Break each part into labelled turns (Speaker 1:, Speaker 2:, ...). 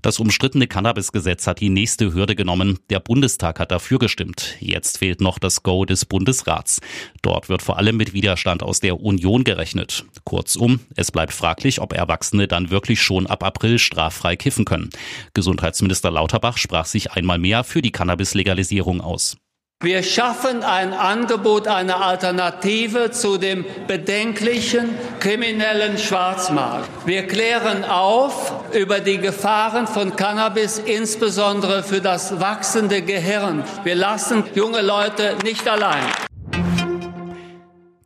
Speaker 1: Das umstrittene Cannabis-Gesetz hat die nächste Hürde genommen. Der Bundestag hat dafür gestimmt. Jetzt fehlt noch das Go des Bundesrats. Dort wird vor allem mit Widerstand aus der Union gerechnet. Kurzum, es bleibt fraglich, ob Erwachsene dann wirklich schon ab April straffrei kiffen können. Gesundheitsminister Lauterbach sprach sich einmal mehr für die Cannabis-Legalisierung aus.
Speaker 2: Wir schaffen ein Angebot, eine Alternative zu dem bedenklichen kriminellen Schwarzmarkt. Wir klären auf über die Gefahren von Cannabis, insbesondere für das wachsende Gehirn. Wir lassen junge Leute nicht allein.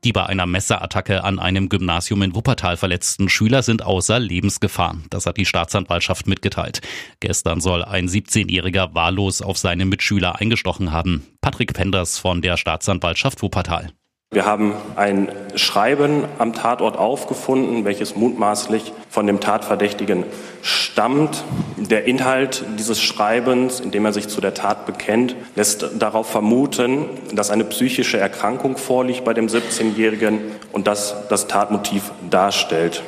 Speaker 1: Die bei einer Messerattacke an einem Gymnasium in Wuppertal verletzten Schüler sind außer Lebensgefahr. Das hat die Staatsanwaltschaft mitgeteilt. Gestern soll ein 17-Jähriger wahllos auf seine Mitschüler eingestochen haben. Patrick Penders von der Staatsanwaltschaft Wuppertal.
Speaker 3: Wir haben ein Schreiben am Tatort aufgefunden, welches mutmaßlich von dem Tatverdächtigen stammt. Der Inhalt dieses Schreibens, in dem er sich zu der Tat bekennt, lässt darauf vermuten, dass eine psychische Erkrankung vorliegt bei dem 17-Jährigen und das das Tatmotiv darstellt.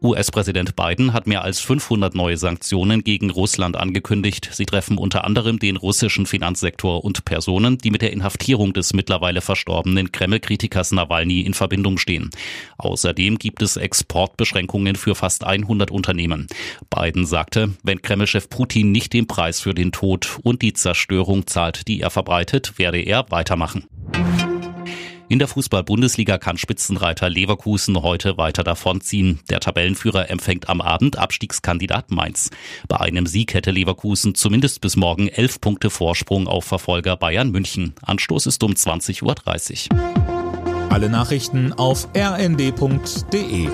Speaker 1: US-Präsident Biden hat mehr als 500 neue Sanktionen gegen Russland angekündigt. Sie treffen unter anderem den russischen Finanzsektor und Personen, die mit der Inhaftierung des mittlerweile verstorbenen Kreml-Kritikers Nawalny in Verbindung stehen. Außerdem gibt es Exportbeschränkungen für fast 100 Unternehmen. Biden sagte, wenn Kreml-Chef Putin nicht den Preis für den Tod und die Zerstörung zahlt, die er verbreitet, werde er weitermachen. In der Fußball-Bundesliga kann Spitzenreiter Leverkusen heute weiter davonziehen. Der Tabellenführer empfängt am Abend Abstiegskandidat Mainz. Bei einem Sieg hätte Leverkusen zumindest bis morgen elf Punkte Vorsprung auf Verfolger Bayern München. Anstoß ist um 20.30 Uhr.
Speaker 4: Alle Nachrichten auf rnd.de